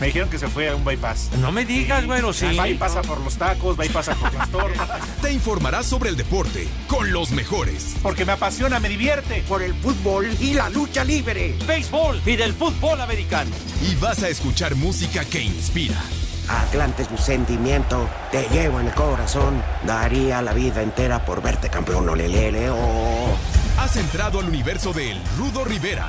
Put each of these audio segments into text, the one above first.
Me dijeron que se fue a un bypass. No me digas, bueno, sí. Pasa por los tacos, pasa por las tortas. Te informarás sobre el deporte con los mejores. Porque me apasiona, me divierte. Por el fútbol y la lucha libre. Béisbol y del fútbol americano. Y vas a escuchar música que inspira. Atlante es mi sentimiento, te llevo en el corazón. Daría la vida entera por verte campeón, olelele, oh. Has entrado al universo de El Rudo Rivera,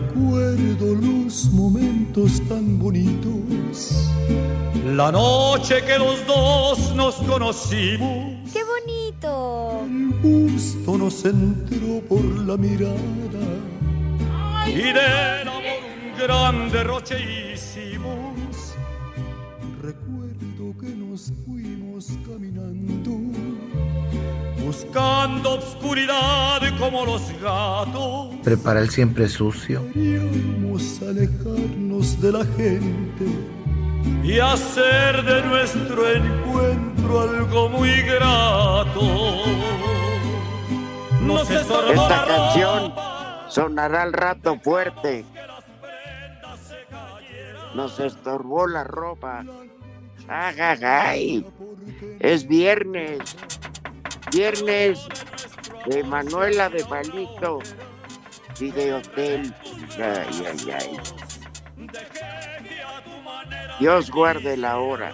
Recuerdo los momentos tan bonitos. La noche que los dos nos conocimos. ¡Qué bonito! El gusto nos entró por la mirada. Y del amor un gran derroche hicimos. Recuerdo que nos Buscando obscuridad como los gatos. Prepara el siempre sucio. Queríamos alejarnos de la gente y hacer de nuestro encuentro algo muy grato. Nos Esta canción sonará al rato fuerte. Nos estorbó la ropa. ¡Ay, Es viernes. Viernes de Manuela de Palito y de Hotel. Ay, ay, ay. Dios guarde la hora.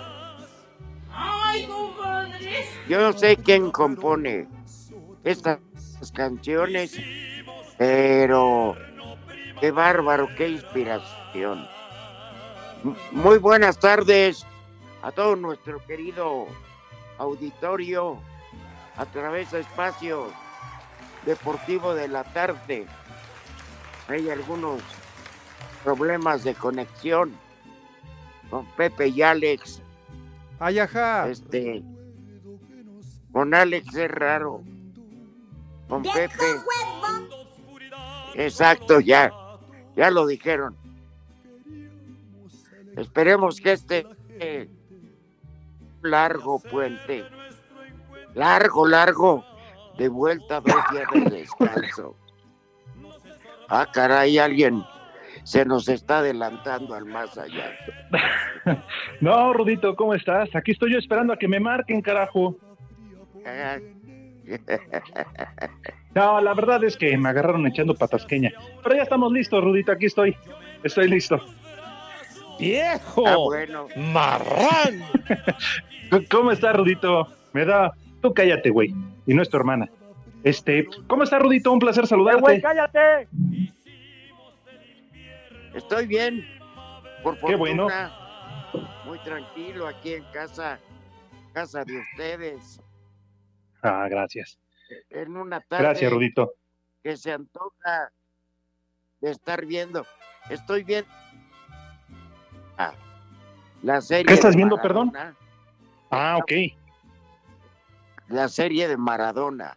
Yo no sé quién compone estas canciones, pero qué bárbaro, qué inspiración. Muy buenas tardes a todo nuestro querido auditorio a través de espacio deportivo de la tarde. Hay algunos problemas de conexión con Pepe y Alex. Ay, ajá. Este, con Alex es raro. Con Pepe. Exacto, ya. Ya lo dijeron. Esperemos que este largo puente largo, largo, de vuelta dos días de descanso. Ah, caray, alguien se nos está adelantando al más allá. No, Rudito, ¿cómo estás? Aquí estoy yo esperando a que me marquen, carajo. No, la verdad es que me agarraron echando patasqueña. Pero ya estamos listos, Rudito, aquí estoy. Estoy listo. ¡Viejo! Ah, bueno. ¡Marrán! ¿Cómo está, Rudito? Me da Tú cállate, güey. Y no es tu hermana. Este, ¿cómo está, Rudito? Un placer saludarte. güey, cállate! Estoy bien. Por fortuna, Qué bueno. Muy tranquilo aquí en casa, casa de ustedes. Ah, gracias. En una tarde Gracias, Rudito. que se antoja de estar viendo. Estoy viendo ah, la serie. ¿Qué estás viendo, perdón? Ah, ok. La serie de Maradona.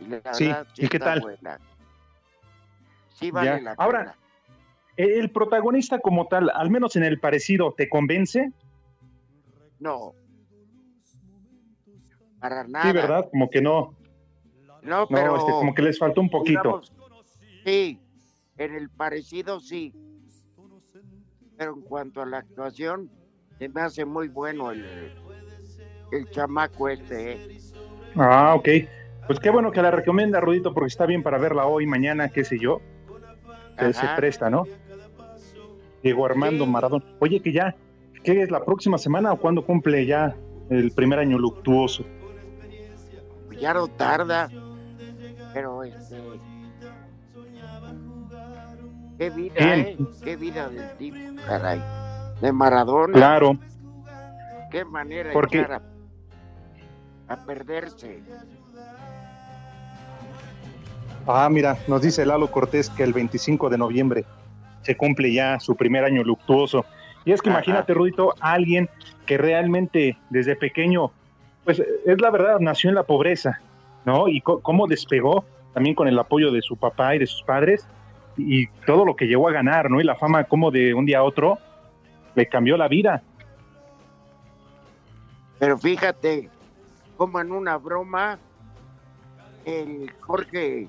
Y la Sí, verdad, ¿y qué tal? buena. Sí vale la Ahora, pena. El protagonista como tal, al menos en el parecido, ¿te convence? No. Para nada. Sí, ¿verdad? Como que no. No, No, pero este, como que les faltó un poquito. digamos, sí, en el parecido sí. Pero en cuanto a la actuación, se me hace muy bueno el, el chamaco este. ¿eh? Ah, ok. Pues qué bueno que la recomienda, Rudito, porque está bien para verla hoy, mañana, qué sé yo. Que se presta, ¿no? Diego Armando Sí. Maradona. Oye, que ya, ¿qué es la próxima semana o cuándo cumple ya el primer año luctuoso? Ya no tarda, pero este. Qué vida. ¿eh? Qué vida del tipo, caray. De Maradona. Claro, Qué manera de Porque- echar a, perderse. Ah, mira, nos dice Lalo Cortés que el 25 de noviembre se cumple ya su primer año luctuoso. Y es que imagínate, Rudito, alguien que realmente desde pequeño, pues es la verdad, nació en la pobreza, ¿no? Y cómo despegó también con el apoyo de su papá y de sus padres y todo lo que llegó a ganar, ¿no? Y la fama como de un día a otro le cambió la vida. Pero fíjate, como en una broma, el Jorge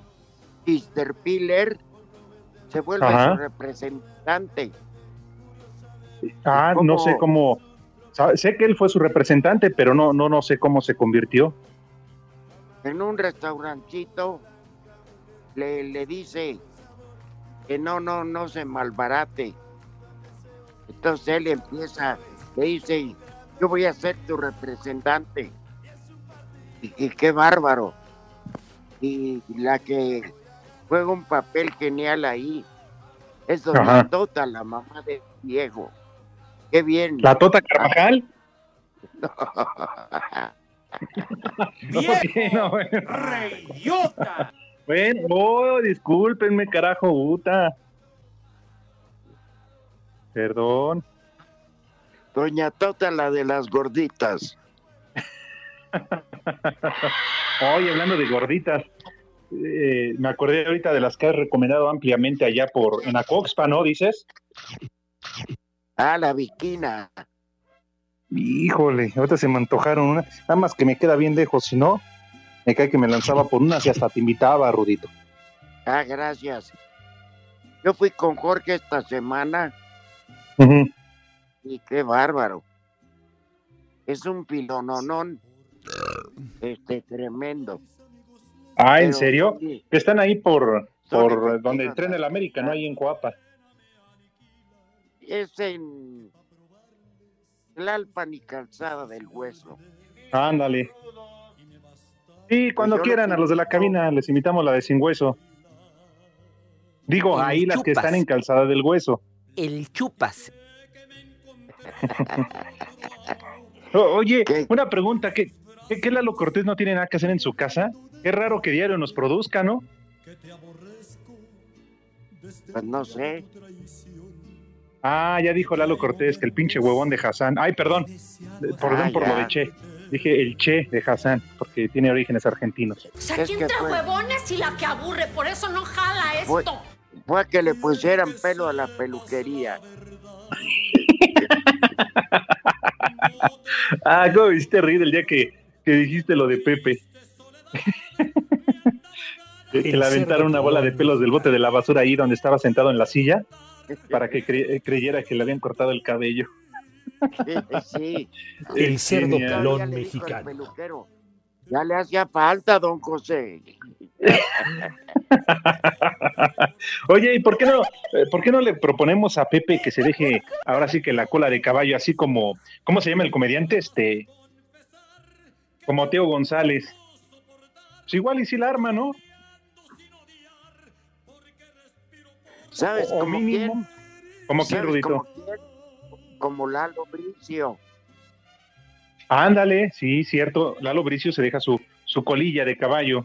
Piller se vuelve su representante. Ah, no sé cómo. Sé que él fue su representante, pero no, no, no sé cómo se convirtió. En un restaurancito le, le dice que no, no, no se malbarate. Entonces él empieza, le dice, yo voy a ser tu representante. Y, qué bárbaro. Y la que juega un papel genial ahí es Doña Tota, la mamá de Diego. Qué bien. ¿La Tota Carvajal? ¡Viejo! ¡Reyota! Bueno, oh, discúlpenme, carajo, puta. Perdón. Doña Tota, la de las gorditas. Oye, hablando de gorditas, eh, me acordé ahorita de las que has recomendado ampliamente allá por en Acoxpa, ¿no? Dices. Ah, la viquina. Híjole, ahorita se me antojaron una. Nada más que me queda bien lejos, si no, me cae que me lanzaba por unas y hasta te invitaba, Rudito. Ah, gracias. Yo fui con Jorge esta semana. Y qué bárbaro. Es un pilononón. Este, tremendo. Ah, ¿en serio? Que están ahí por, por donde entrena el América, ¿no? Ahí en Coapa es en Tlalpan y Calzada del Hueso. Ándale. Sí, cuando pues quieran, a los de la cabina les invitamos la de Sin Hueso. Digo, ahí las que están en Calzada del Hueso. El chupas. Oye, una pregunta, ¿qué, ¿qué, Lalo Cortés no tiene nada que hacer en su casa? Qué raro que diario nos produzca, ¿no? Pues no sé. Ah, ya dijo Lalo Cortés que el pinche huevón de Hassan. Ay, perdón. Perdón ah, por lo de Che. Dije el Che de Hassan, porque tiene orígenes argentinos. O sea, ¿quién trae huevones y la que aburre? Por eso no jala esto. Fue, que le pusieran pelo a la peluquería. ah, ¿cómo viste reír el día que, que dijiste lo de Pepe? que, le aventaron una bola de pelos del bote de la basura ahí donde estaba sentado en la silla para que creyera que le habían cortado el cabello. Sí, El cerdo pelón mexicano. Ya le hacía falta, don José. Oye, ¿y por qué no, eh, por qué no le proponemos a Pepe que se deje ahora sí que la cola de caballo, así como, ¿cómo se llama el comediante? Este, como Teo González. Pues igual y si la arma, ¿no? ¿Sabes como cómo quién? ¿Cómo quién, Rudito? Como Lalo Bricio. Ándale, sí, cierto. Lalo Bricio se deja su, su colilla de caballo.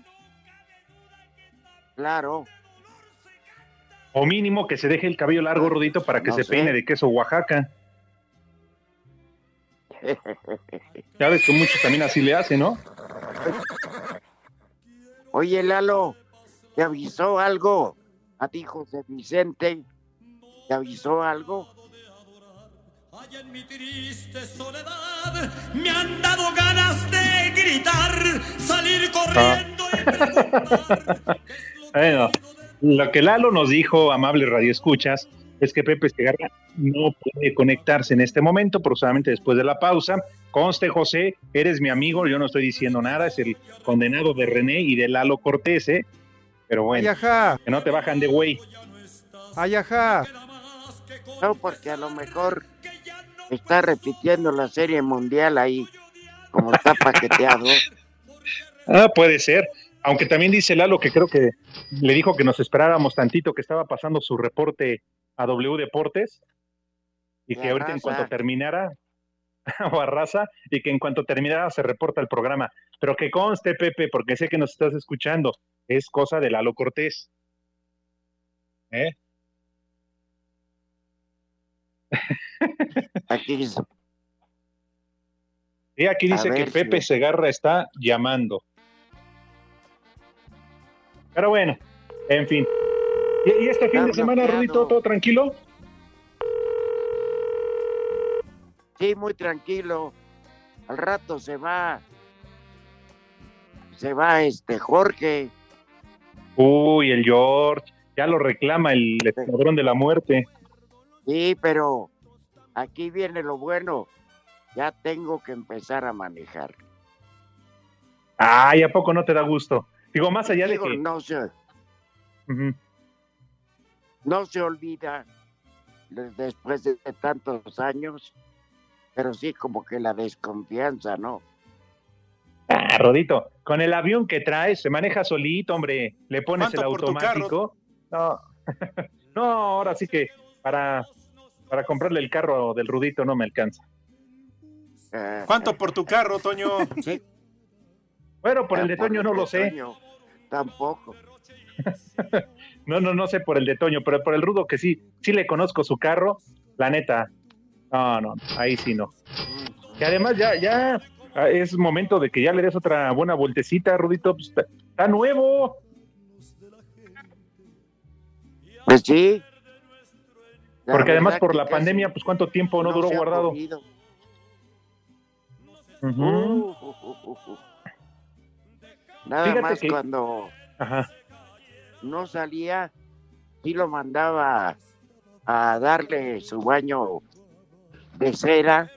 Claro. O mínimo que se deje el cabello largo, Rudito, para que se peine de queso Oaxaca. ya ves que muchos también así le hacen, ¿no? Oye, Lalo, ¿te avisó algo a ti, José Vicente, ¿te avisó algo? Ay, en mi triste soledad me han dado ganas de gritar, salir corriendo y preguntar. bueno, lo que Lalo nos dijo, amable Radio Escuchas, es que Pepe Segarra no puede conectarse en este momento, pero después de la pausa. Conste, José, eres mi amigo, yo no estoy diciendo nada, es el condenado de René y de Lalo Cortés, ¿eh? Pero bueno, que no te bajan de güey. Ay, No, porque a lo mejor está repitiendo la serie mundial ahí, como está paqueteado. ah, puede ser. Aunque también dice Lalo que creo que le dijo que nos esperáramos tantito, que estaba pasando su reporte a W Deportes y que ahorita en cuanto terminara, o a raza, y que en cuanto terminara se reporta el programa. Pero que conste, Pepe, porque sé que nos estás escuchando, es cosa de Lalo Cortés. ¿Eh? Aquí dice. Y aquí dice que Pepe Segarra está llamando. Pero bueno, en fin. ¿Y, este fin de semana, Rudito, todo tranquilo? Sí, muy tranquilo. Al rato se va. Se va este Jorge. Uy, el George. Ya lo reclama el escuadrón de la muerte. Sí, pero aquí viene lo bueno. Ya tengo que empezar a manejar. Ay, ¿a poco no te da gusto? Digo, más allá de que... No se, no se olvida después de tantos años, pero sí como que la desconfianza, ¿no? Ah, Rodito, con el avión que traes, se maneja solito, hombre, le pones el automático. No. no, ahora sí que para, para comprarle el carro del Rudito no me alcanza. Ah. ¿Cuánto por tu carro, Toño? Sí. Bueno, por el de Toño no lo sé. tampoco. no, no, no sé por el de Toño, pero por el Rudo que sí, sí le conozco su carro, la neta. No, no, ahí sí no. Y además ya, ya es momento de que ya le des otra buena vueltecita, Rudito. Pues, está, nuevo. Pues sí. Porque además por la pandemia, pues cuánto tiempo no, duró guardado. Nada más cuando no salía, sí lo mandaba a darle su baño de cera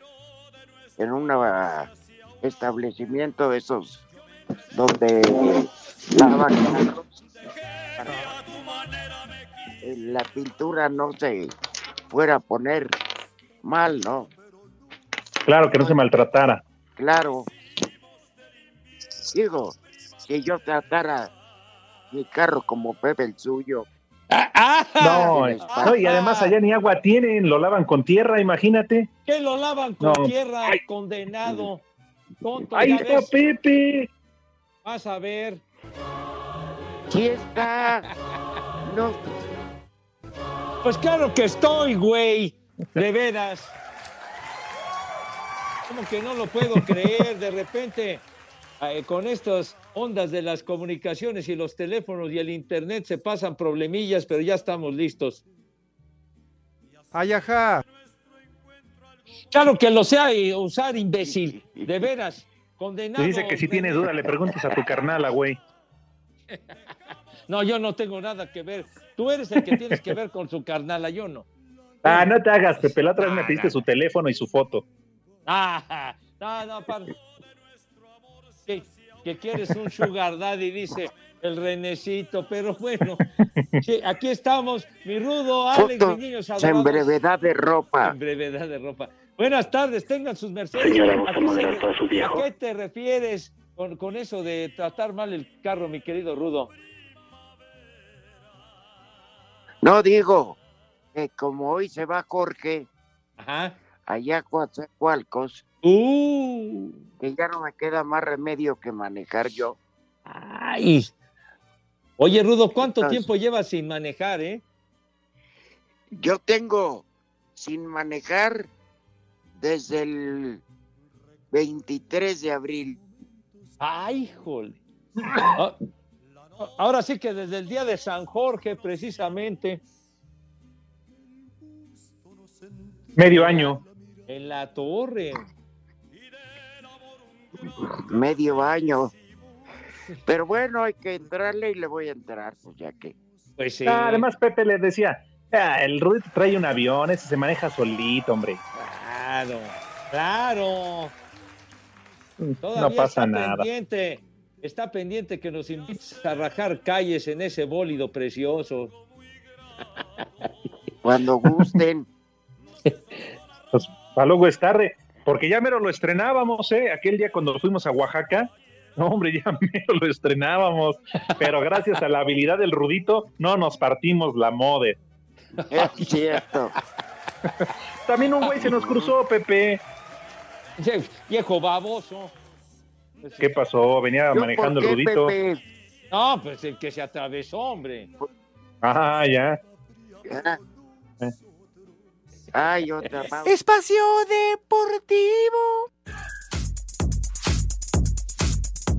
en un establecimiento de esos donde lavan la pintura no se fuera a poner mal, ¿no? Claro, que no se maltratara. Claro. Digo, que yo tratara mi carro como Pepe el suyo. Ah, ah. no, y además allá ni agua tienen, lo lavan con tierra, imagínate. ¿Qué lo lavan con tierra, condenado? Ahí está Pepe. Vas a ver. ¿Quién está? No. Pues claro que estoy, güey. De veras. Como que no lo puedo creer? De repente, con estas ondas de las comunicaciones y los teléfonos y el internet se pasan problemillas, pero ya estamos listos. Ay, ajá. Claro que lo sea usar, imbécil. De veras, condenado. dice que si tiene duda le preguntes a tu carnala, güey. No, yo no tengo nada que ver. Tú eres el que tienes que ver con su carnala, yo no. Ah, no te hagas, Pepe. La otra vez me pediste su teléfono y su foto. Ah, no, no, para que, quieres un sugar daddy, dice el renecito, pero bueno, aquí estamos, mi rudo, Alex, mis niños En brevedad de ropa. En brevedad de ropa. Buenas tardes, tengan sus mercedes. Señora, vamos a moderar para su viejo. ¿A qué te refieres con, con eso de tratar mal el carro, mi querido rudo? No digo que como hoy se va Jorge, Ajá allá Coatzacoalcos, uh. Que ya no me queda más remedio que manejar yo. Ay. Oye, Rudo, ¿cuánto tiempo llevas sin manejar, eh? Yo tengo sin manejar desde el 23 de abril. Ay, jole. Ah, ahora sí que desde el día de San Jorge, precisamente. Medio año. En la torre. Medio año. Pero bueno, hay que entrarle y le voy a entrar, pues ya que. Pues sí. Ah, además, Pepe le decía, ah, el Rudito trae un avión, ese se maneja solito, hombre. Claro, claro. no pasa nada. Pendiente, está pendiente que nos invites a rajar calles en ese bólido precioso. Cuando gusten. pues para luego es tarde, porque ya mero lo estrenábamos, ¿eh? Aquel día cuando fuimos a Oaxaca, no, hombre, ya mero lo estrenábamos, pero gracias a la habilidad del Rudito, no nos partimos la mode. Es cierto. También un güey se nos cruzó, Pepe. Viejo baboso. ¿Qué pasó? Venía manejando el Rudito. No, pues el que se atravesó, hombre. Ah, ya. ya. Espacio Deportivo.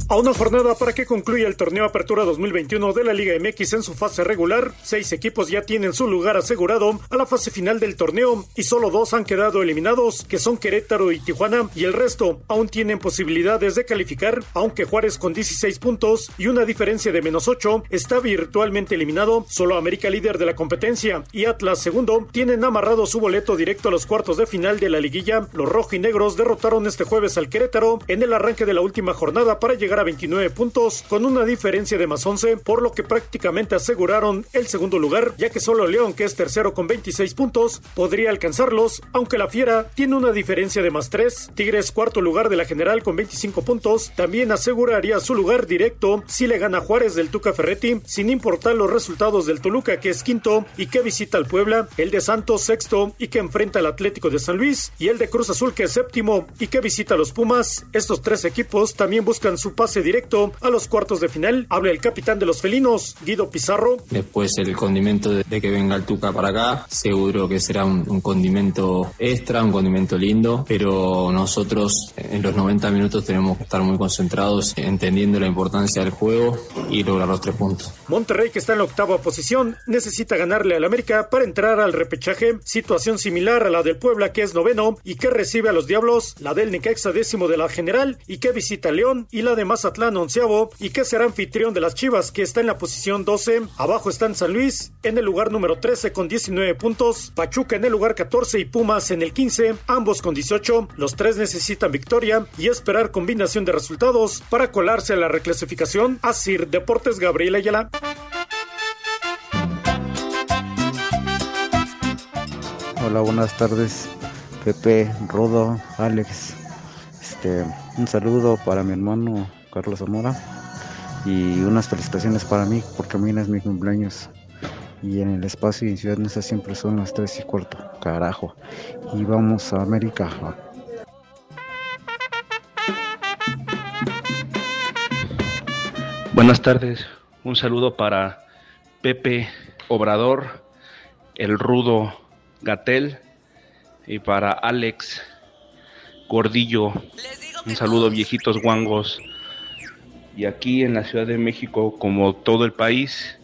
A una jornada para que concluya el torneo Apertura 2021 de la Liga MX en su fase regular, seis equipos ya tienen su lugar asegurado a la fase final del torneo y solo dos han quedado eliminados, que son Querétaro y Tijuana, y el resto aún tienen posibilidades de calificar, aunque Juárez con 16 puntos y una diferencia de menos 8 está virtualmente eliminado, solo América líder de la competencia y Atlas segundo tienen amarrado su boleto directo a los cuartos de final de la liguilla. Los rojinegros derrotaron este jueves al Querétaro en el arranque de la última jornada para llegar a 29 puntos con una diferencia de más 11, por lo que prácticamente aseguraron el segundo lugar, ya que solo León, que es tercero con 26 puntos, podría alcanzarlos, aunque la Fiera tiene una diferencia de más 3. Tigres, cuarto lugar de la general con 25 puntos, también aseguraría su lugar directo si le gana Juárez del Tuca Ferretti, sin importar los resultados del Toluca, que es quinto y que visita al Puebla, el de Santos sexto y que enfrenta al Atlético de San Luis, y el de Cruz Azul, que es séptimo y que visita a los Pumas. Estos tres equipos también buscan su pase directo a los cuartos de final. Habla el capitán de los felinos, Guido Pizarro. Después el condimento de, que venga el Tuca para acá, seguro que será un, un condimento extra, un condimento lindo, pero nosotros en los 90 minutos tenemos que estar muy concentrados, entendiendo la importancia del juego y lograr los tres puntos. Monterrey, que está en la octava posición, necesita ganarle al América para entrar al repechaje. Situación similar a la del Puebla, que es noveno y que recibe a los Diablos, la del Necaxa décimo de la general y que visita a León, y la de Mazatlán onceavo y que será anfitrión de las Chivas, que está en la posición 12. Abajo están San Luis en el lugar número 13 con 19 puntos, Pachuca en el lugar 14 y Pumas en el 15, ambos con 18. Los tres necesitan victoria y esperar combinación de resultados para colarse a la reclasificación. Asir Deportes Gabriel Ayala. Hola, buenas tardes. Pepe, Rodo, Alex. Este, un saludo para mi hermano Carlos Zamora y unas felicitaciones para mí porque mañana es mi cumpleaños. Y en el espacio y en Ciudad Neza siempre son las 3 y cuarto. Carajo. Y vamos a América. Buenas tardes. Un saludo para Pepe Obrador, el rudo Gatel y para Alex Gordillo. Un saludo viejitos guangos. Y aquí en la Ciudad de México, como todo el país,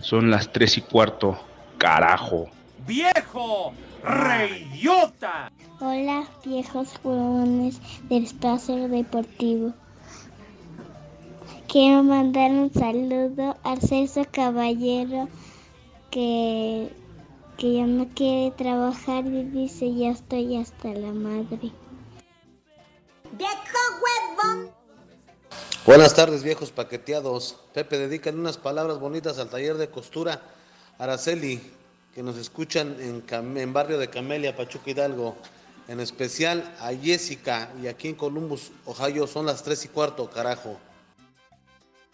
son las tres y cuarto. Carajo. ¡Viejo! ¡Reyota! Hola, viejos jugones del espacio deportivo. Quiero mandar un saludo al Celso Caballero que, que ya no quiere trabajar y dice ya estoy hasta la madre. ¡Viejo huevón! Buenas tardes, viejos paqueteados. Pepe, dedican unas palabras bonitas al taller de costura Araceli, que nos escuchan en, Cam- en barrio de Camelia, Pachuca Hidalgo. En especial a Jessica y aquí en Columbus, Ohio, son las tres y cuarto, carajo.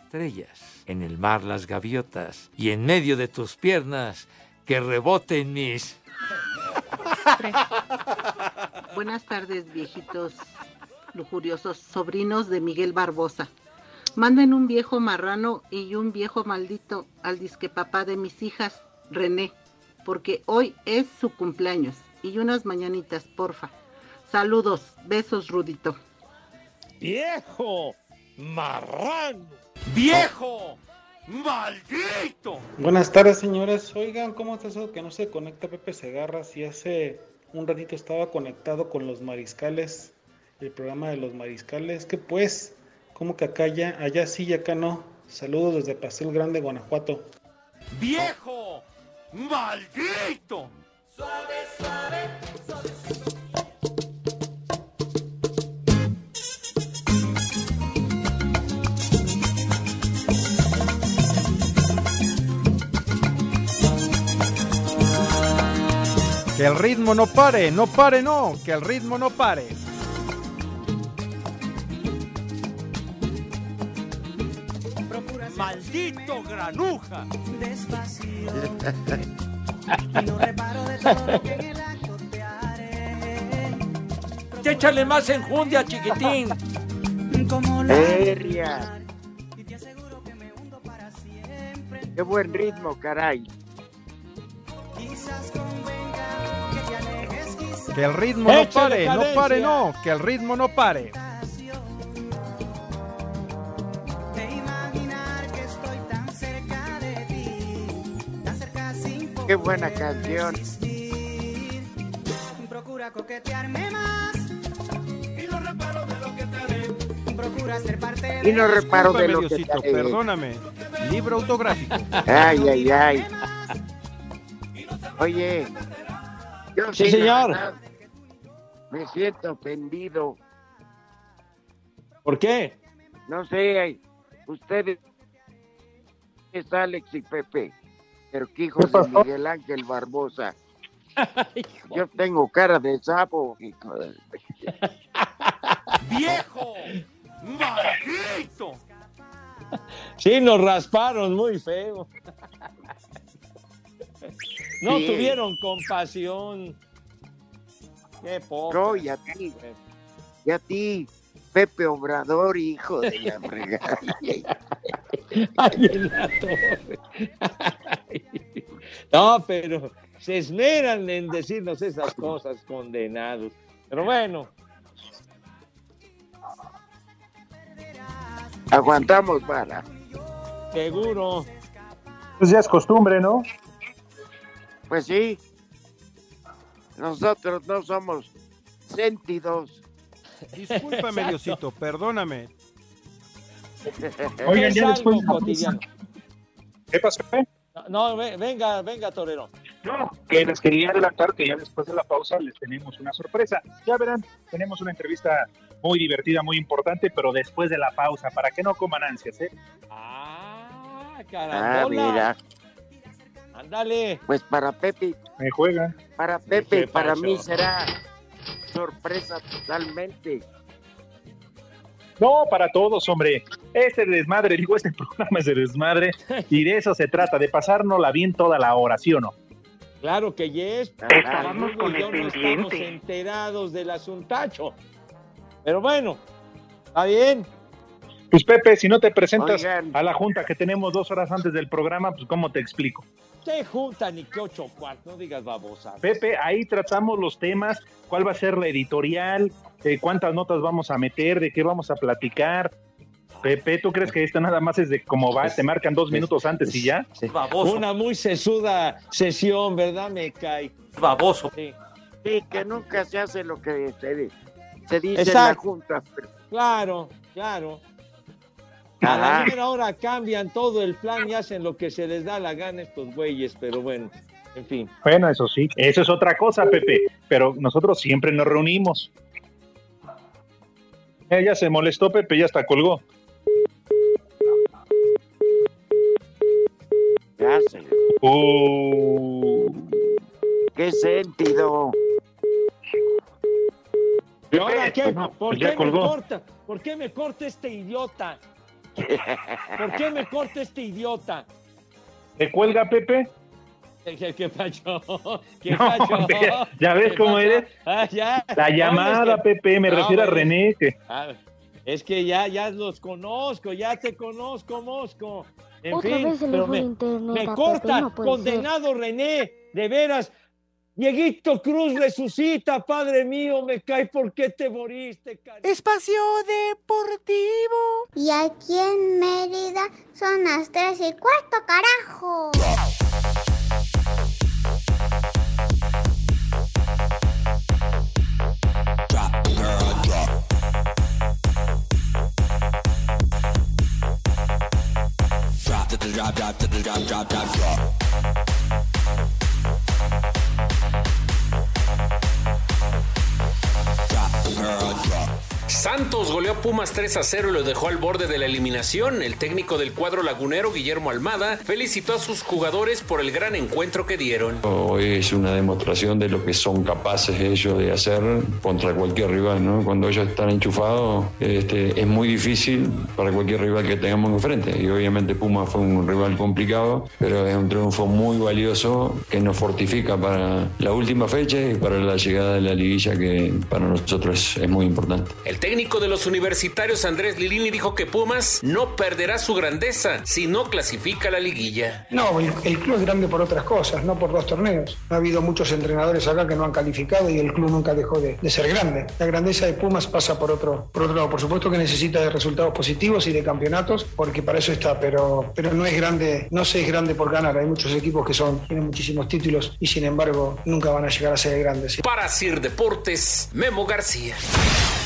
Estrellas, en el mar las gaviotas y en medio de tus piernas que reboten mis... Buenas tardes, viejitos lujuriosos sobrinos de Miguel Barbosa. Manden un viejo marrano y un viejo maldito al disque papá de mis hijas, René, porque hoy es su cumpleaños. Y unas mañanitas, porfa. Saludos, besos, Rudito. ¡Viejo! ¡Marrano! ¡Viejo! ¡Maldito! Buenas tardes, señores. Oigan, ¿cómo está eso que no se conecta Pepe Segarra? Si hace un ratito estaba conectado con los mariscales, el programa de los mariscales. que pues? ¿Cómo que acá ya, allá sí y acá no? Saludos desde Pastel Grande, Guanajuato. ¡Viejo! ¡Maldito! Suave, suave, suavecito. Que el ritmo no pare, no pare, no, que el ritmo no pare. ¡Maldito granuja! Despacio. y no reparo de todo lo que en el acto te haré. Échale más enjundia, chiquitín. Como la Feria. Qué buen ritmo, caray. Quizás convenga que te Que el ritmo no pare, no pare, no. Que el ritmo no pare. Qué buena canción. Procura coquetearme más y no reparo de lo que te haré. Procura ser parte de Y no reparo de lo que te haré. perdóname. Libro autográfico. Ay, ay, ay. Oye, yo Sí, señor. verdad, Me siento ofendido. ¿Por qué? No sé, ustedes es Alex y Pepe, pero que hijos de Miguel Ángel Barbosa. Yo tengo cara de sapo. hijo de- ¡Viejo! ¡Maldito! Sí, nos rasparon muy feo. No Sí. tuvieron compasión. Qué. No, y a ti, y a ti, Pepe Obrador, hijo de la fregada. Ay, en la torre. No, pero se esmeran en decirnos esas cosas, condenados. Pero bueno, Aguantamos vara. seguro. Pues ya es costumbre, ¿no? Pues sí. Nosotros no somos sentidos. Discúlpame, Diosito, perdóname. Oigan, ya después. ¿Qué pasó? eh? No, ve- venga, venga, Torero. No, que les quería adelantar que ya después de la pausa les tenemos una sorpresa. Ya verán, tenemos una entrevista muy divertida, muy importante, pero después de la pausa, para que no coman ansias, ¿eh? Ah, Ah, carambola. mira. Ándale. Pues para Pepe, Me juegan. para Pepe, ¿Qué para mí será sorpresa totalmente. No, para todos, hombre. Este desmadre, digo, este programa es de desmadre y de eso se trata, de pasárnosla bien toda la hora, ¿sí o no? Claro que yes. Estábamos Hugo con el no estamos enterados del asuntacho. Pero bueno, está bien. Pues Pepe, si no te presentas Oigan. a la junta que tenemos dos horas antes del programa, pues ¿cómo te explico? Se junta ni que ocho cuartos, no digas babosa. Pepe, ahí tratamos los temas, cuál va a ser la editorial, eh, cuántas notas vamos a meter, de qué vamos a platicar. Pepe, ¿tú crees que esto nada más es de cómo va? Te marcan dos minutos antes y ya. Baboso. Una muy sesuda sesión, ¿verdad? Me cae. Baboso. Sí. Sí, que nunca se hace lo que se, se dice en la junta. pero- Claro, claro. A la Ajá. primera hora cambian todo el plan y hacen lo que se les da la gana estos güeyes, pero bueno, en fin. Bueno, eso sí, eso es otra cosa, Pepe, pero nosotros siempre nos reunimos. Eh, ya se molestó, Pepe, ya hasta colgó. Ya sé. Uh, ¿Qué sentido? ¿Y ahora qué? Bueno, ¿Por pues qué me corta? ¿Por qué me corta este idiota? ¿Por qué me corta este idiota? ¿Te cuelga, Pepe? ¿Qué, qué pacho? ¿Qué No, pacho? ya- ves ¿Qué cómo pacho? eres. Ah, ya. La No, llamada, es que- Pepe, me No, refiero a René. Que... Es que ya, ya los conozco, ya te conozco, Mosco. En Otra fin, vez se pero fue me, el internet me Pepe, corta, no condenado René, de veras. Dieguito Cruz resucita, padre mío, me cae, ¿por qué te moriste, cariño? Espacio Deportivo. Y aquí en Mérida son las tres y cuarto, carajo. Drop to the drop, drop to the drop, drop, drop, drop. Drop, girl, drop. Santos goleó a Pumas 3 a 0 y lo dejó al borde de la eliminación. El técnico del cuadro lagunero, Guillermo Almada, felicitó a sus jugadores por el gran encuentro que dieron. Hoy es una demostración de lo que son capaces ellos de hacer contra cualquier rival, ¿no? Cuando ellos están enchufados, este, es muy difícil para cualquier rival que tengamos enfrente. Y obviamente Puma fue un rival complicado, pero es un triunfo muy valioso que nos fortifica para la última fecha y para la llegada de la liguilla que para nosotros es, muy importante. El técnico de los universitarios Andrés Lilini dijo que Pumas no perderá su grandeza si no clasifica la liguilla. No, el, el club es grande por otras cosas, no por dos torneos. Ha habido muchos entrenadores acá que no han calificado y el club nunca dejó de, de ser grande. La grandeza de Pumas pasa por otro, por otro lado. Por supuesto que necesita de resultados positivos y de campeonatos, porque para eso está, pero, pero no es grande, no se es grande por ganar. Hay muchos equipos que son, tienen muchísimos títulos y sin embargo nunca van a llegar a ser grandes. Para Sir Deportes, Memo García.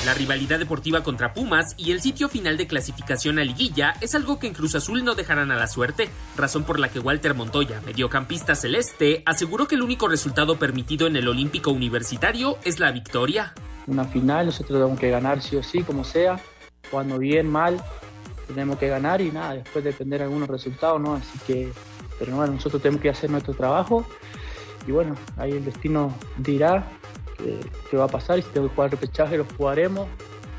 La rivalidad deportiva contra Pumas y el sitio final de clasificación a liguilla es algo que en Cruz Azul no dejarán a la suerte, razón por la que Walter Montoya, mediocampista celeste, aseguró que el único resultado permitido en el Olímpico Universitario es la victoria. Una final, nosotros tenemos que ganar sí o sí, como sea, jugando bien, mal, tenemos que ganar y nada, después depender de algunos resultados, ¿no? Así que, pero bueno, nosotros tenemos que hacer nuestro trabajo y bueno, ahí el destino dirá qué, qué va a pasar y si tengo que jugar repechaje lo jugaremos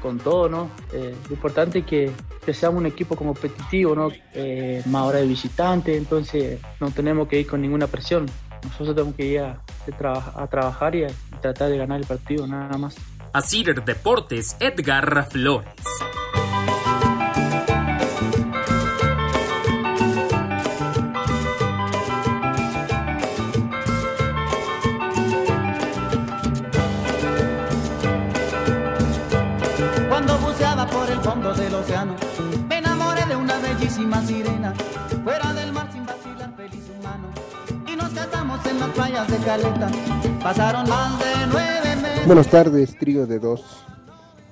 con todo, ¿no? Eh, lo importante es que, que, seamos un equipo competitivo, ¿no? Eh, más hora de visitante, entonces no tenemos que ir con ninguna presión. Nosotros tenemos que ir a, a trabajar y a tratar de ganar el partido, nada más. A Cider Deportes, Edgar Flores. Playas de Caleta. Pasaron más de nueve meses. Buenas tardes, trío de dos.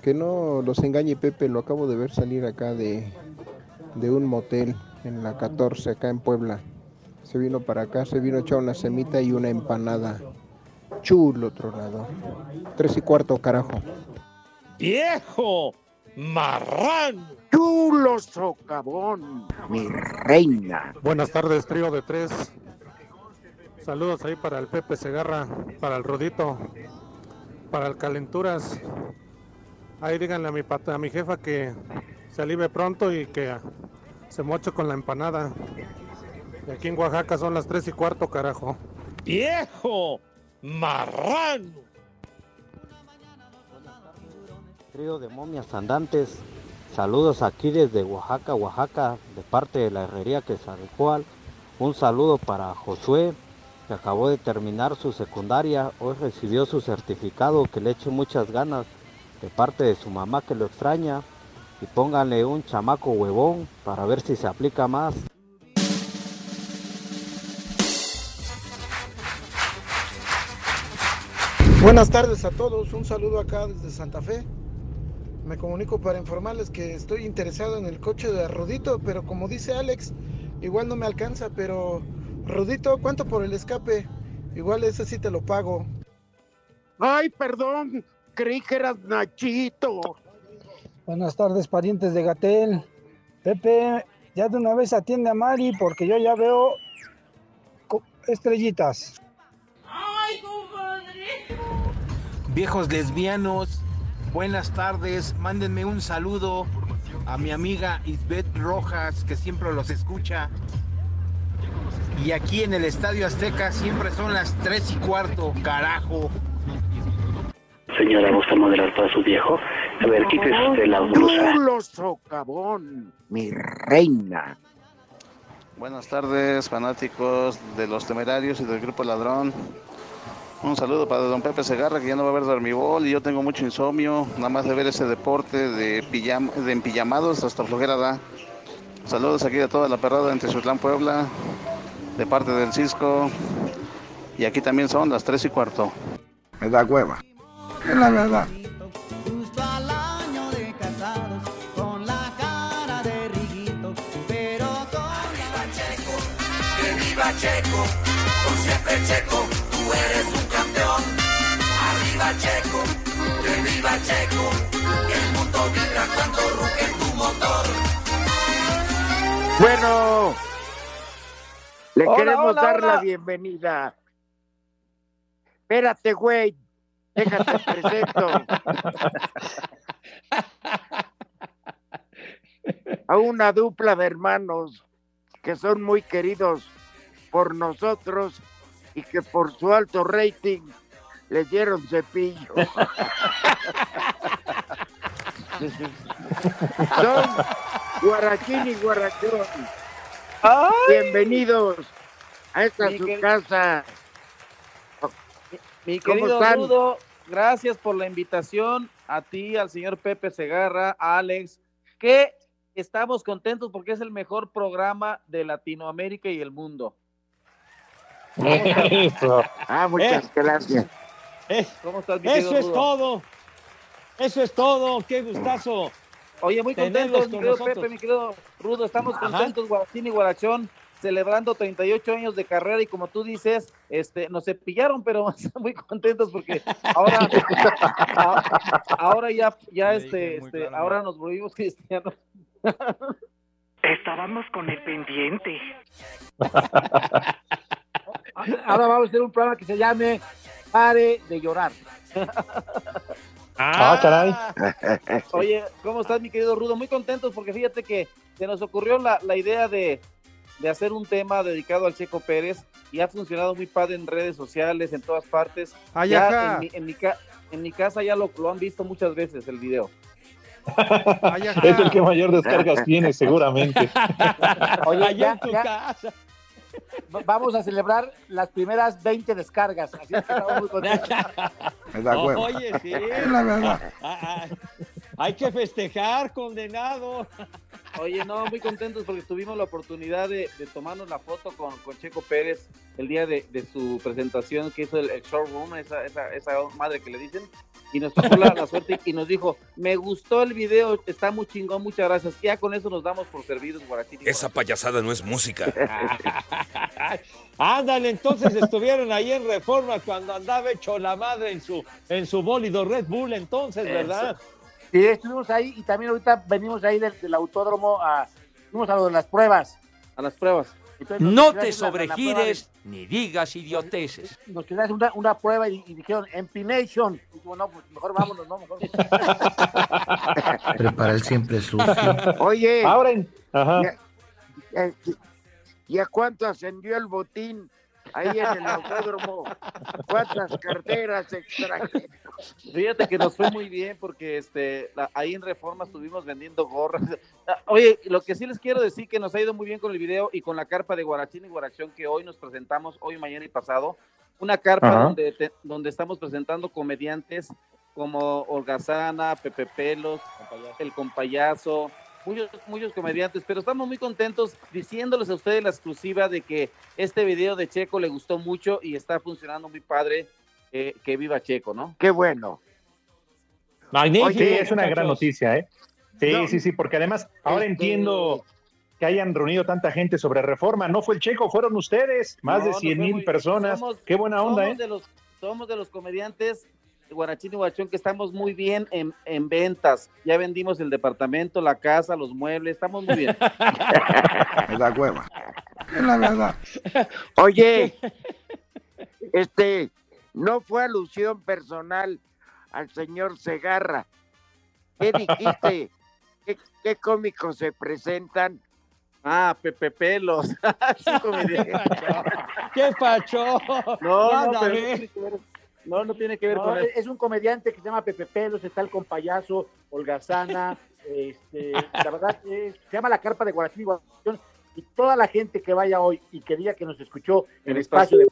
Que no los engañe Pepe, lo acabo de ver salir acá de, de un motel en la 14, acá en Puebla. Se vino para acá, se vino a echar una semita y una empanada. Chulo tronado. Tres y cuarto, carajo. ¡Viejo! ¡Marrano! ¡Chulo socavón! Mi reina. Buenas tardes, trío de tres. Saludos ahí para el Pepe Segarra, para el Rodito, para el Calenturas. Ahí díganle a mi, pata, a mi jefa que se alivie pronto y que se moche con la empanada. Y aquí en Oaxaca son las tres y cuarto, carajo. ¡Viejo! ¡Marrano! Trío de momias andantes. Saludos aquí desde Oaxaca, Oaxaca, de parte de la herrería que cual Un saludo para Josué, que acabó de terminar su secundaria. Hoy recibió su certificado, que le eche muchas ganas de parte de su mamá que lo extraña. Y pónganle un chamaco huevón para ver si se aplica más. Buenas tardes a todos, un saludo acá desde Santa Fe. Me comunico para informarles que estoy interesado en el coche de Rodito, pero como dice Alex, igual no me alcanza, pero Rodito, ¿cuánto por el escape? Igual ese sí te lo pago. Ay, perdón, creí que eras Nachito. Buenas tardes, parientes de Gatel. Pepe, ya de una vez atiende a Mari porque yo ya veo estrellitas. Ay, compadre. Viejos lesbianos, buenas tardes. Mándenme un saludo a mi amiga Isbeth Rojas, que siempre los escucha. Y aquí en el Estadio Azteca siempre son las tres y cuarto, carajo. Señora, ¿gusta moderar para su viejo? A ver, quítese la blusa. ¡Chulo socavón! Mi reina. Buenas tardes, fanáticos de los temerarios y del grupo Ladrón. Un saludo para don Pepe Segarra, que ya no va a ver dormibol y yo tengo mucho insomnio, nada más de ver ese deporte de, pijam de empillamados hasta flojera da. Saludos aquí a toda la perrada entre Sutlán Puebla, de parte del Cisco. Y aquí también son las tres y cuarto. Me da hueva. Es la verdad. Justo al año de casados, con la cara de riguito, pero con Arriba Checo, que viva Checo, por siempre Checo, tú eres un campeón. Arriba Checo, que viva Checo, el mundo vibra cuando ruge tu motor. Bueno, le Hola, queremos hola, dar hola. la bienvenida. Espérate, güey. Déjate presento. A una dupla de hermanos que son muy queridos por nosotros y que por su alto rating les dieron cepillo. Son Guarachín y Guarachón. Bienvenidos a esta Mi su casa. Mi ¿Cómo querido? Rudo, gracias por la invitación a ti, al señor Pepe Segarra, a Alex, que estamos contentos porque es el mejor programa de Latinoamérica y el mundo. Ah, muchas Eh. gracias. ¿Cómo estás, mi querido Eso es Rudo? todo. Eso es todo. Qué gustazo. Oye, muy contentos, mi querido nosotros. Pepe, mi querido Rudo, estamos Ajá. contentos, Guarachín y Guarachón, celebrando 38 años de carrera y como tú dices, este, nos cepillaron, pero estamos muy contentos porque ahora, a- ahora ya, ya este, este, ahora nos volvimos cristianos. Estábamos con el pendiente. Ahora vamos a hacer un programa que se llame Pare de llorar. Ah, caray. Oye, ¿cómo estás, mi querido Rudo? Muy contentos porque fíjate que se nos ocurrió la, la idea de, de hacer un tema dedicado al Checo Pérez y ha funcionado muy padre en redes sociales, en todas partes. Ay, Ya en, mi, en, mi ca- en mi casa ya lo, lo han visto muchas veces el video. Es el que mayor descargas tiene, seguramente. Oye, Allá ya- en tu ya- casa. Va- vamos a celebrar las primeras 20 descargas. Así es que estamos muy contentos. Da hueva. Oye, sí. Es la verdad. Hay que festejar, condenado. Oye, no, muy contentos porque tuvimos la oportunidad de, de tomarnos la foto con, con Checo Pérez el día de, de su presentación que hizo el, el showroom, esa, esa, esa madre que le dicen, y nos tocó la, la suerte y nos dijo, me gustó el video, está muy chingón, muchas gracias. Ya con eso nos damos por servidos, Guarachín. y Esa payasada no es música. Ándale, entonces estuvieron ahí en Reforma cuando andaba hecho la madre en su, en su bólido Red Bull, entonces, ¿verdad? Sí, estuvimos ahí y también ahorita venimos ahí del, del autódromo a, fuimos a lo de las pruebas. A las pruebas. Entonces, No te sobregires ni digas idioteces. de- Nos hacer una, una prueba y, y dijeron Empination. Y digo, no, pues mejor vámonos, no, mejor. Prepara el siempre sucio. Oye, Ahora. Ajá. ¿y a- ¿y a cuánto ascendió el botín ahí en el autódromo? ¿Cuántas carteras extrajeron? Fíjate que nos fue muy bien porque este la- ahí en Reforma estuvimos vendiendo gorras. Ah, Oye, lo que sí les quiero decir que nos ha ido muy bien con el video y con la carpa de Guarachín y Guarachón que hoy nos presentamos, hoy, mañana y pasado. Una carpa Ajá. donde, te- donde estamos presentando comediantes como Holgazana, Pepe Pelos, El Compayazo, muchos, muchos comediantes, pero estamos muy contentos diciéndoles a ustedes la exclusiva de que este video de Checo le gustó mucho y está funcionando muy padre. eh, que viva Checo, ¿no? Qué bueno. Sí, es una gran noticia, ¿eh? Sí, No. sí, sí, porque además ahora Este- entiendo que hayan reunido tanta gente sobre reforma. No fue el checo, fueron ustedes, más No, de nos 100 fue mil personas. somos- Qué buena onda, somos ¿eh? De los, somos de los comediantes Guarachín y Guarachón que estamos muy bien en, en ventas. Ya vendimos el departamento, la casa, los muebles, estamos muy bien. Me da hueva. Es la verdad. Oye, este, no fue alusión personal al señor Segarra. ¿Qué dijiste? ¿Qué, qué cómicos se presentan? Ah, Pepe Pelos. ¡Qué pacho! No, no, pero no, no tiene que ver No, con eso. es un comediante que se llama Pepe Pelos, está el compayazo, Holgazana, este, la verdad, se llama La Carpa de Guarachín y toda la gente que vaya hoy y que diga que nos escuchó en el espacio de...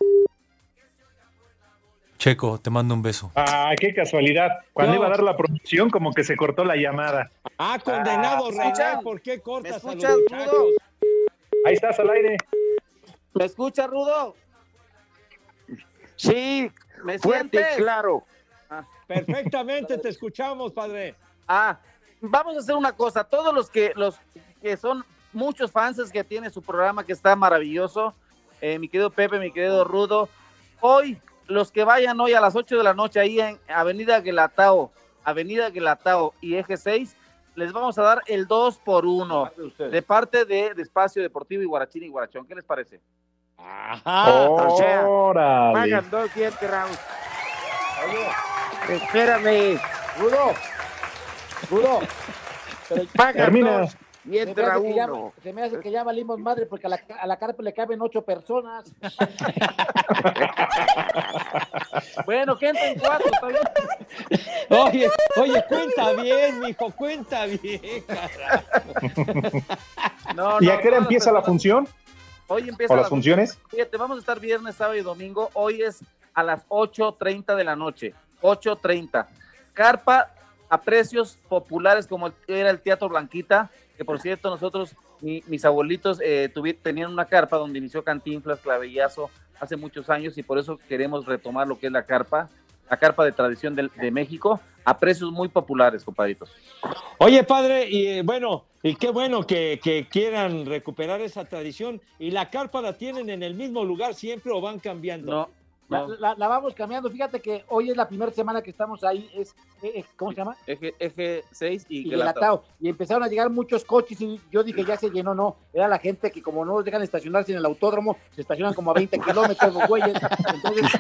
Checo, te mando un beso. Ah, qué casualidad. Cuando No. iba a dar la promoción, como que se cortó la llamada. Ah, condenado, Ah, René? ¿por qué cortas a los escuchas? Rudo? Ahí estás al aire. ¿Me escucha, Rudo? Sí, ¿Me fuerte sientes? y claro. Perfectamente te escuchamos, padre. Ah, vamos a hacer una cosa. Todos los que los que son muchos fans que tiene su programa que está maravilloso, eh, mi querido Pepe, mi querido Rudo, hoy los que vayan hoy a las 8 de la noche ahí en Avenida Guelatao, Avenida Guelatao y Eje 6, les vamos a dar el 2 por 1 de parte de, de Espacio Deportivo y Guarachín y Guarachón. ¿Qué les parece? O sea, Órale. pagan dos siete rounds. Espérame. Rudo, Rudo, pero Pagan Termina. dos. Y Se me entra hace que ya- uno. se me hace que ya valimos madre porque a la, a la carpa le caben ocho personas. Bueno, que entren cuatro, bien. Oye, oye, cuenta bien, mijo, cuenta bien, carajo. No, ¿Y no, a qué hora todas empieza la función? Hoy empieza ¿O las la- funciones? Fíjate, vamos a estar viernes, sábado y domingo. Hoy es a las 8.30 de la noche. 8.30. Carpa a precios populares como era el Teatro Blanquita, que por cierto nosotros, mi- mis abuelitos eh, tuvi- tenían una carpa donde inició Cantinflas, Clavellazo, hace muchos años y por eso queremos retomar lo que es la carpa, la carpa de tradición del- de, México, a precios muy populares, compadritos. Oye, padre, y eh, bueno, y qué bueno que, que quieran recuperar esa tradición. ¿Y la carpa la tienen en el mismo lugar siempre o van cambiando? No, La, la- la vamos cambiando. Fíjate que hoy es la primera semana que estamos ahí. Es, eh, eh, ¿Cómo se llama? Eje, eje 6 y, y. Guelatao. Y empezaron a llegar muchos coches y yo dije, ya se llenó, no. Era la gente que como no los dejan estacionarse en el autódromo, se estacionan como a 20 kilómetros los güeyes. Entonces,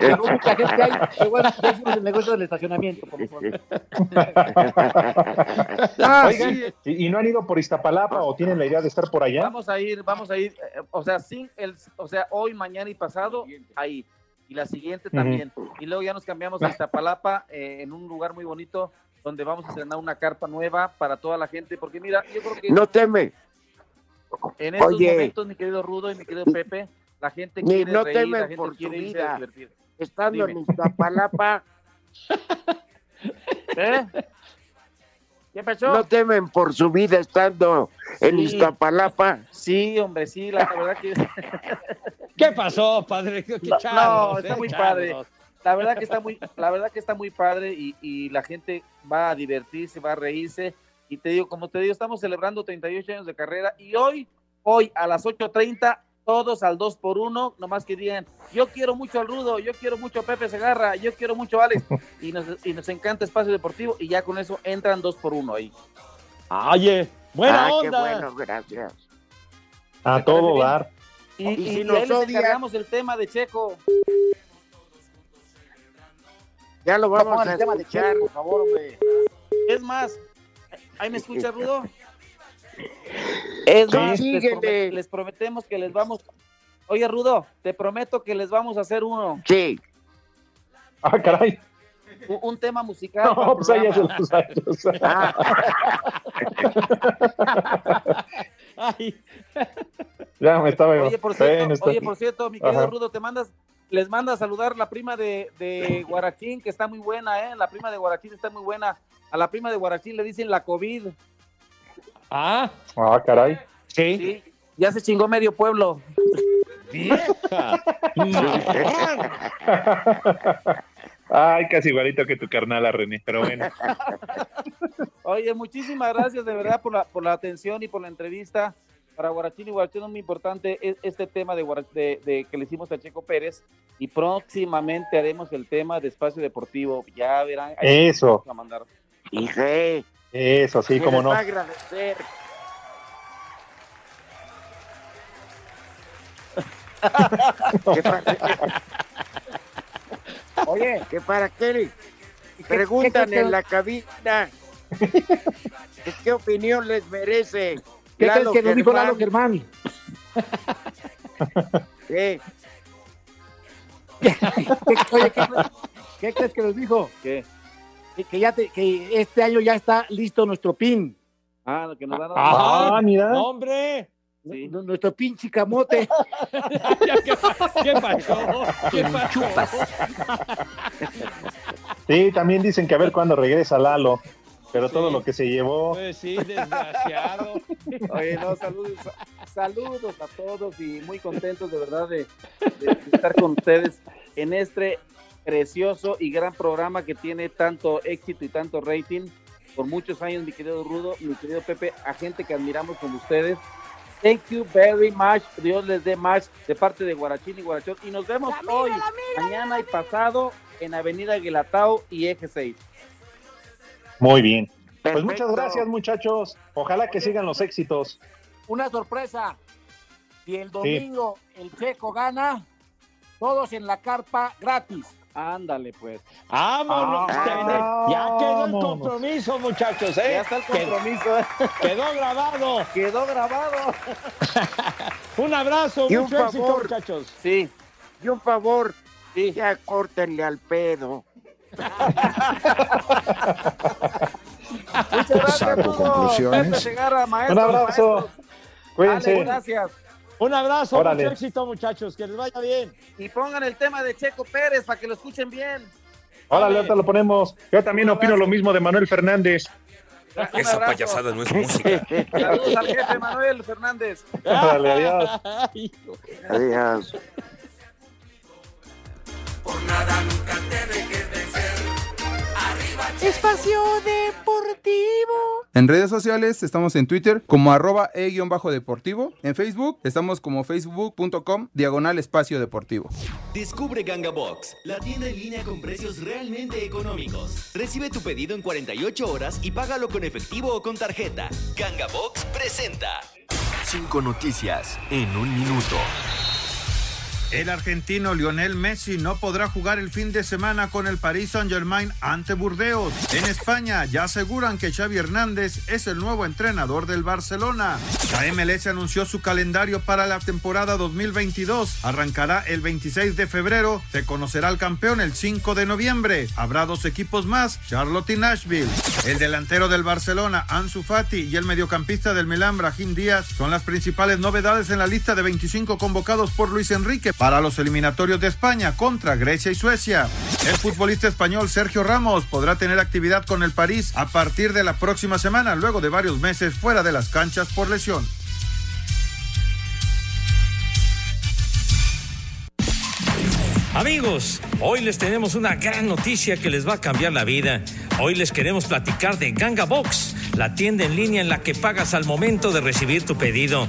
llegó mucha gente ahí. Y bueno, ya hicimos el negocio del estacionamiento. Por favor. Ah, Oigan, ¿y, y no han ido por Iztapalapa o tienen la idea de estar por allá? Vamos a ir, vamos a ir, eh, o sea, sin el, o sea, hoy, mañana y pasado, ahí. Y la siguiente también. Y luego ya nos cambiamos a Iztapalapa, eh, en un lugar muy bonito, donde vamos a estrenar una carpa nueva para toda la gente, porque mira, yo creo que No teme. en estos Oye. momentos, mi querido Rudo y mi querido Pepe, la gente Ni quiere no reír, la gente por quiere irse a divertir. Estando Dime. en Iztapalapa, ¿Eh? ¿Qué pasó? no temen por su vida estando en Sí. Iztapalapa. Sí, hombre, sí, la verdad que... ¿Qué pasó, padre? ¿Qué, qué No, está eh, muy padre. La verdad que está muy, la verdad que está muy padre y, y la gente va a divertirse, va a reírse. Y te digo, como te digo, estamos celebrando 38 años de carrera y hoy, hoy a las 8.30, todos al 2 por 1 nomás que digan, yo quiero mucho al Rudo, yo quiero mucho a Pepe Segarra, yo quiero mucho a Alex, y nos, y nos encanta Espacio Deportivo, y ya con eso entran 2 por 1 ahí. Oye, buena ah, qué onda. bueno, gracias. A todo dar. Y, Y y- si y nos encargamos el tema de Checo. Ya lo vamos Pongan a el tema de escuchar. Checo, por favor, hombre. Es más, ¿ahí me escucha Rudo? Es Sí. más, les, Síguele. promet- les prometemos que les vamos. Oye, Rudo, te prometo que les vamos a hacer uno, Sí. Ah, caray. un tema musical. No, pues ahí ya se los años. Ay, Ya me estaba Oye, por cierto, oye, por cierto, mi querido Ajá. Rudo, te mandas, les manda a saludar la prima de, de Guarachín, que está muy buena, ¿eh? La prima de Guarachín está muy buena. A la prima de Guarachín le dicen la COVID. Ah, Ah, caray. sí. Sí, ya se chingó medio pueblo. Vieja. Ay, casi igualito que tu carnal, René, pero bueno. Oye, muchísimas gracias de verdad por la, por la atención y por la entrevista. Para Guarachín y Guarachín es muy importante es- este tema de, de- de que le hicimos a Checo Pérez y próximamente haremos el tema de espacio deportivo. Ya verán. Eso. vamos a mandar. Hije, Eso, sí, cómo les no. va a agradecer. ¿Qué para, Oye, que para qué ¿qué- preguntan qué- qué- en la cabina? ¿Qué, qué opinión les merece? ¿qué crees que nos dijo? Lalo Germán? ¿Qué? ¿Qué- Oye, ¿qué, crees- qué crees que nos dijo? ¿Qué? Que, que ya te- que este año ya está listo nuestro pin. Ah, lo que nos van a Ajá. Ah, mira. Hombre. Sí. Nuestro pin chicamote. ¿Qué, qué pasó? ¿Qué pasó? Sí, también dicen que a ver cuándo regresa Lalo. Pero todo lo que se llevó. Pues sí, desgraciado. Oye, no, saludos, saludos a todos y muy contentos de verdad de, de- de estar con ustedes en este precioso y gran programa que tiene tanto éxito y tanto rating por muchos años, mi querido Rudo, mi querido Pepe, a gente que admiramos como ustedes. Thank you very much. Dios les dé más de parte de Guarachín y Guarachón. Y nos vemos hoy, mañana y pasado en Avenida Guelatao y Eje 6. Muy bien. Pues Perfecto. muchas gracias, muchachos. Ojalá que sigan los éxitos. Una sorpresa. Si el domingo el Checo gana, todos en la carpa gratis. Ándale, pues. ¡Vámonos! Ah, ya quedó el compromiso, muchachos, ¿eh? Ya está el compromiso. ¿eh? Quedó grabado. Quedó grabado. Un abrazo, Y un mucho éxito, favor. muchachos. Sí. Y un favor, ya córtenle al pedo. Muchas gracias, Saco conclusiones. Maestro. Un abrazo. maestros. Cuídense. Ale, gracias. Un abrazo, Órale. mucho éxito, muchachos. Que les vaya bien. Y pongan el tema de Checo Pérez para que lo escuchen bien. Órale, ahorita lo ponemos. Yo también opino lo mismo de Manuel Fernández. Esa payasada no es música. Saludos al jefe Manuel Fernández. Órale, adiós. Adiós. Espacio Deportivo. En redes sociales estamos en Twitter como arroba e-deportivo. En Facebook estamos como facebook.com diagonal espacio deportivo. Descubre Ganga Box, la tienda en línea con precios realmente económicos. Recibe tu pedido en 48 horas y págalo con efectivo o con tarjeta. Ganga Box presenta. Cinco noticias en un minuto. El argentino Lionel Messi no podrá jugar el fin de semana con el Paris Saint-Germain ante Burdeos. En España ya aseguran que Xavi Hernández es el nuevo entrenador del Barcelona. La MLS anunció su calendario para la temporada 2022. Arrancará el 26 de febrero. Se conocerá el campeón el 5 de noviembre. Habrá dos equipos más, Charlotte y Nashville. El delantero del Barcelona, Ansu Fati, y el mediocampista del Milán, Brahim Díaz, son las principales novedades en la lista de 25 convocados por Luis Enrique para los eliminatorios de España contra Grecia y Suecia. El futbolista español Sergio Ramos podrá tener actividad con el París a partir de la próxima semana, luego de varios meses fuera de las canchas por lesión. Amigos, hoy les tenemos una gran noticia que les va a cambiar la vida. Hoy les queremos platicar de Ganga Box, la tienda en línea en la que pagas al momento de recibir tu pedido.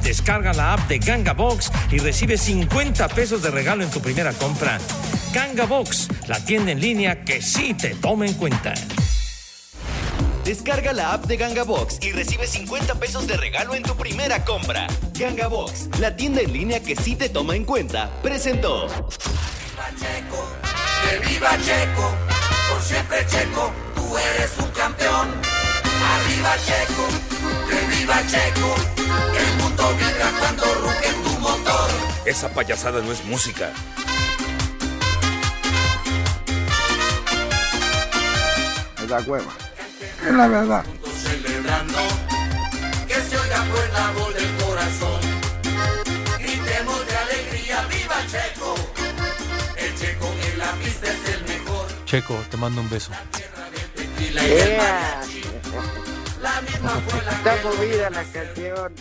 Descarga la app de Ganga Box y recibe 50 pesos de regalo en tu primera compra. Ganga Box, la tienda en línea que sí te toma en cuenta. Descarga la app de Ganga Box y recibe 50 pesos de regalo en tu primera compra. Ganga Box, la tienda en línea que sí te toma en cuenta, presentó. Que viva Checo, por siempre Checo, tú eres un campeón. Arriba Checo, que viva Checo, el mundo vibra cuando ruge tu motor. Esa payasada no es música. Me da hueva. Es la verdad. Celebrando, que se oiga por la voz del corazón. Gritemos de alegría, viva Checo. El Checo en la pista es el mejor. Checo, te mando un beso. Y la Yeah. La misma fue la Está movida la canción.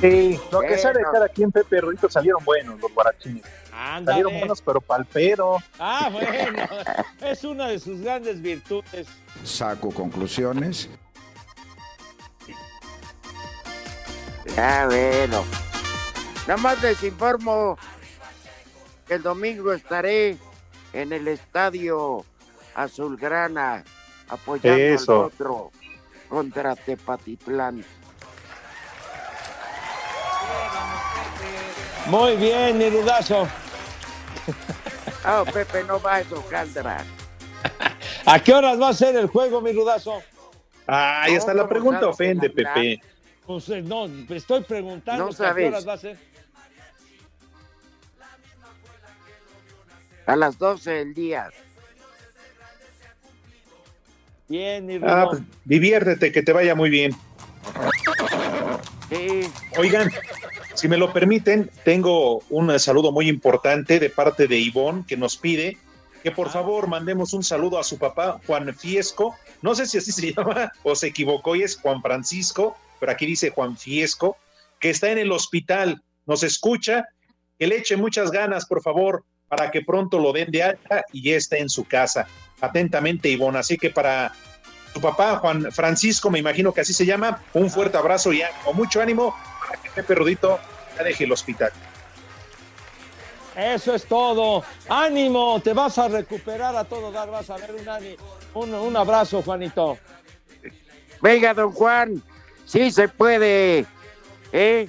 Sí, lo que sea de cada quien, Pepe Rudito, salieron buenos los guarachines. Ándale. Salieron buenos, pero palpero. Ah, bueno. Es una de sus grandes virtudes. Saco conclusiones. Ah, bueno. Nada más les informo que el domingo estaré en el estadio Azulgrana apoyando Eso. al otro contra Tepatitlán. Muy bien, mi rudazo. Ah, Pepe no va a eso, Caldra. ¿A qué horas va a ser el juego, mi rudazo? Ay, hasta la pregunta ofende, Pepe. Pues eh, no, estoy preguntando No que a qué sabes. horas va a ser. A las 12 del día. Bien, mi Ah, pues, diviértete, que te vaya muy bien. Sí. Oigan, si me lo permiten, tengo un saludo muy importante de parte de Ivonne que nos pide que por favor mandemos un saludo a su papá, Juan Fiesco. No sé si así se llama o se equivocó y es Juan Francisco, pero aquí dice Juan Fiesco, que está en el hospital, nos escucha, que le eche muchas ganas, por favor, para que pronto lo den de alta y ya esté en su casa. Atentamente, Ivonne. Así que para tu papá, Juan Francisco, me imagino que así se llama, un fuerte abrazo y con mucho ánimo para que Pepe Rudito ya deje el hospital. Eso es todo. Ánimo, te vas a recuperar a todo dar, vas a ver un, un, un abrazo, Juanito. Venga, don Juan, sí se puede. ¿Eh?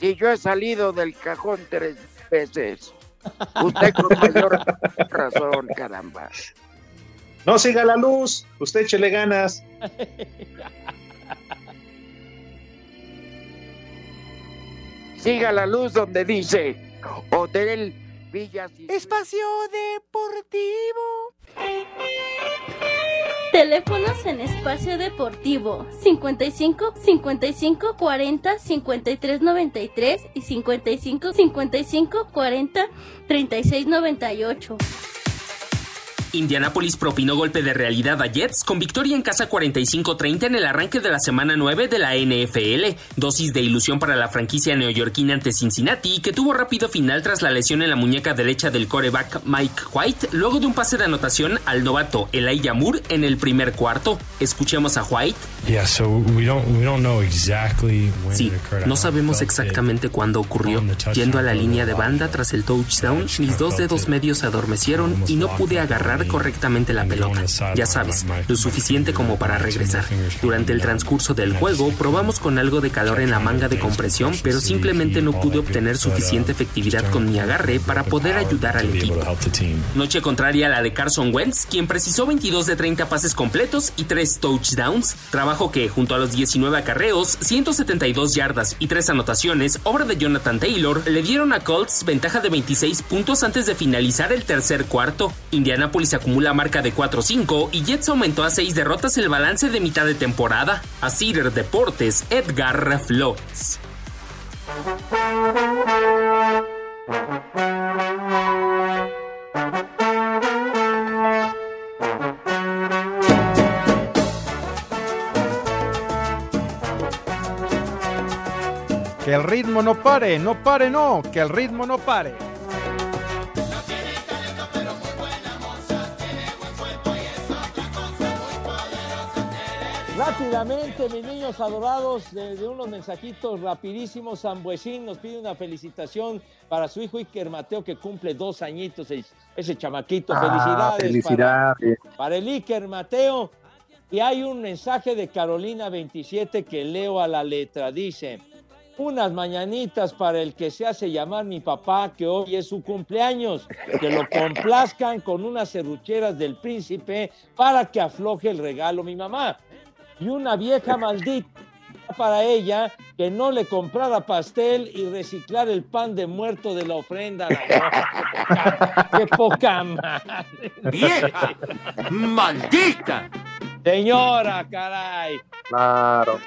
Si yo he salido del cajón tres veces, usted con mayor razón, caramba. No siga la luz, usted échele ganas. Siga la luz donde dice Hotel Villas. Espacio Deportivo. Teléfonos en espacio deportivo 55 55 40 53 93 y 55 55 40 36 98. Indianapolis propinó golpe de realidad a Jets con victoria en casa 45-30 en el arranque de la semana 9 de la NFL. Dosis de ilusión para la franquicia neoyorquina ante Cincinnati, que tuvo rápido final tras la lesión en la muñeca derecha del coreback Mike White, luego de un pase de anotación al novato Elijah Moore en el primer cuarto. Escuchemos a White. Sí, no sabemos exactamente cuándo ocurrió. Yendo a la línea de banda tras el touchdown, mis dos dedos medios se adormecieron y no pude agarrar correctamente la pelota. Ya sabes, lo suficiente como para regresar. Durante el transcurso del juego, probamos con algo de calor en la manga de compresión, pero simplemente no pude obtener suficiente efectividad con mi agarre para poder ayudar al equipo. Noche contraria a la de Carson Wentz, quien precisó 22 de 30 pases completos y 3 touchdowns, trabajo que junto a los 19 acarreos, 172 yardas y 3 anotaciones, obra de Jonathan Taylor, le dieron a Colts ventaja de 26 puntos antes de finalizar el tercer cuarto. Indianapolis acumula marca de 4-5 y Jets aumentó a 6 derrotas el balance de mitad de temporada. A Cider Deportes, Edgar Flores. Que el ritmo no pare, no pare, no, que el ritmo no pare. Rápidamente, mis niños adorados, de, de unos mensajitos rapidísimos. Sambuesín nos pide una felicitación para su hijo Iker Mateo, que cumple dos añitos, ese, chamaquito. Ah, Felicidades. felicidades. Para, para el Iker Mateo. Y hay un mensaje de Carolina 27 que leo a la letra. Dice, unas mañanitas para el que se hace llamar mi papá, que hoy es su cumpleaños. Que lo complazcan con unas serrucheras del príncipe para que afloje el regalo mi mamá. Y una vieja maldita para ella que no le comprara pastel y reciclar el pan de muerto de la ofrenda. ¡Qué poca madre! ¡Vieja! ¡Maldita! Señora, caray. Claro.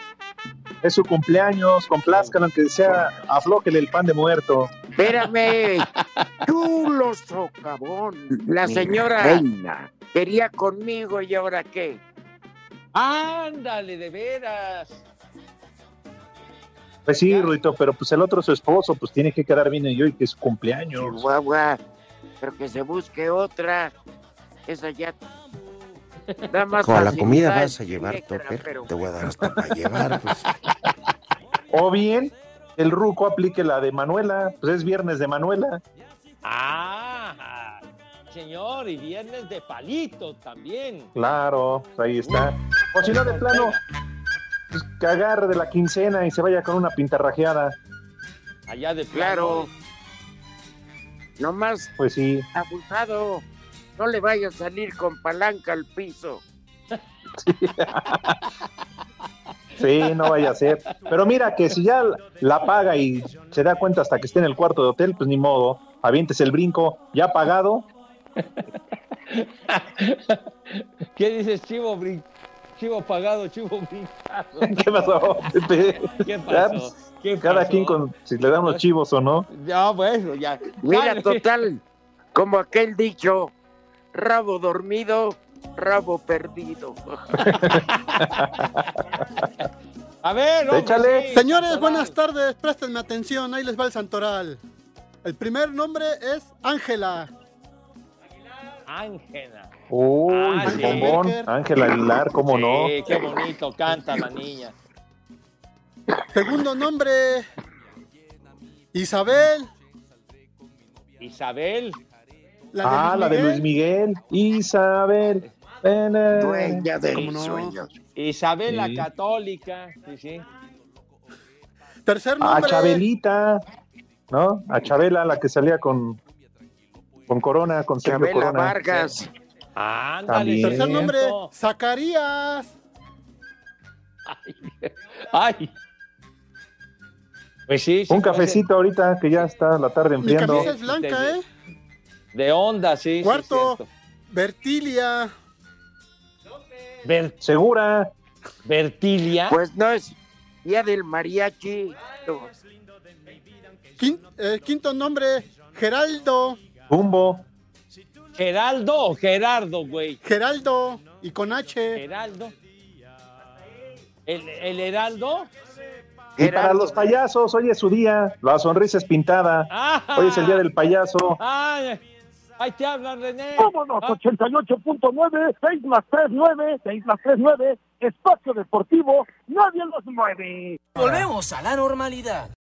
Es su cumpleaños, complazcan aunque sea aflójele el pan de muerto. Espérame, chulo socavón. La Mi señora reina. quería conmigo y ahora qué. Ándale, de veras. Pues sí, Ruito, pero pues el otro su esposo, pues tiene que quedar bien y hoy que es su cumpleaños. Chihuahua, pero que se busque otra. Esa ya. Da más Con la comida vas a llevar, Topper. pero- Te voy a dar hasta para llevar. Pues. O bien, el Ruco aplique la de Manuela, pues es viernes de Manuela. Ah, señor, y viernes de palito también. Claro, ahí está. O si no, de plano, pues que agarre de la quincena y se vaya con una pintarrajeada. Allá de Claro. Nomás Pues sí. abusado. No le vaya a salir con palanca al piso. Sí, no vaya a ser. Pero mira que si ya la paga y se da cuenta hasta que esté en el cuarto de hotel, pues ni modo. Avientes el brinco, ya pagado. ¿Qué dices, chivo brin- Chivo pagado, chivo brincado. ¿Qué pasó? ¿Qué pasó? pues, ¿Qué Cada pasó? quien con si le dan los chivos o no. Ya, bueno, ya. Mira, Dale. total, como aquel dicho, rabo dormido, rabo perdido. A ver, hombre, sí. Señores, buenas tardes, préstenme atención, ahí les va el santoral. El primer nombre es Ángela. Ángela. Uy, Ah, el sí. bombón. Ángela Aguilar, ¿cómo no? Sí, qué bonito canta la niña. Segundo nombre, Isabel. Isabel. ah, la de Luis Miguel. Isabel. Dueña de ¿Cómo mis no? sueños. Isabel la Sí. católica. Sí, sí. Tercer nombre. Chabelita. ¿No? A Chabela, la que salía con, con Corona, con Sergio Chabela Corona. Vargas. Ándale. También. Tercer nombre, Zacarías. Ay. Pues sí. sí Un cafecito ahorita que ya está la tarde Mi enfriando. camisa es blanca, ¿eh? De onda, sí. sí, Cuarto, cierto. Bertilia. Ber- Segura. Bertilia. Pues no es día del mariachi. Quin- eh, quinto nombre, Geraldo. Jumbo. Geraldo o Gerardo, güey. Geraldo. Y con H. Geraldo. ¿El, el Heraldo? Y para los payasos, hoy es su día. La sonrisa es pintada. Ah. Hoy es el día del payaso. Ay, ahí te hablan, René. Vámonos, 88.9, 6 más 3, 9, 6 más 3, 9, espacio deportivo, nadie los mueve. Volvemos a la normalidad.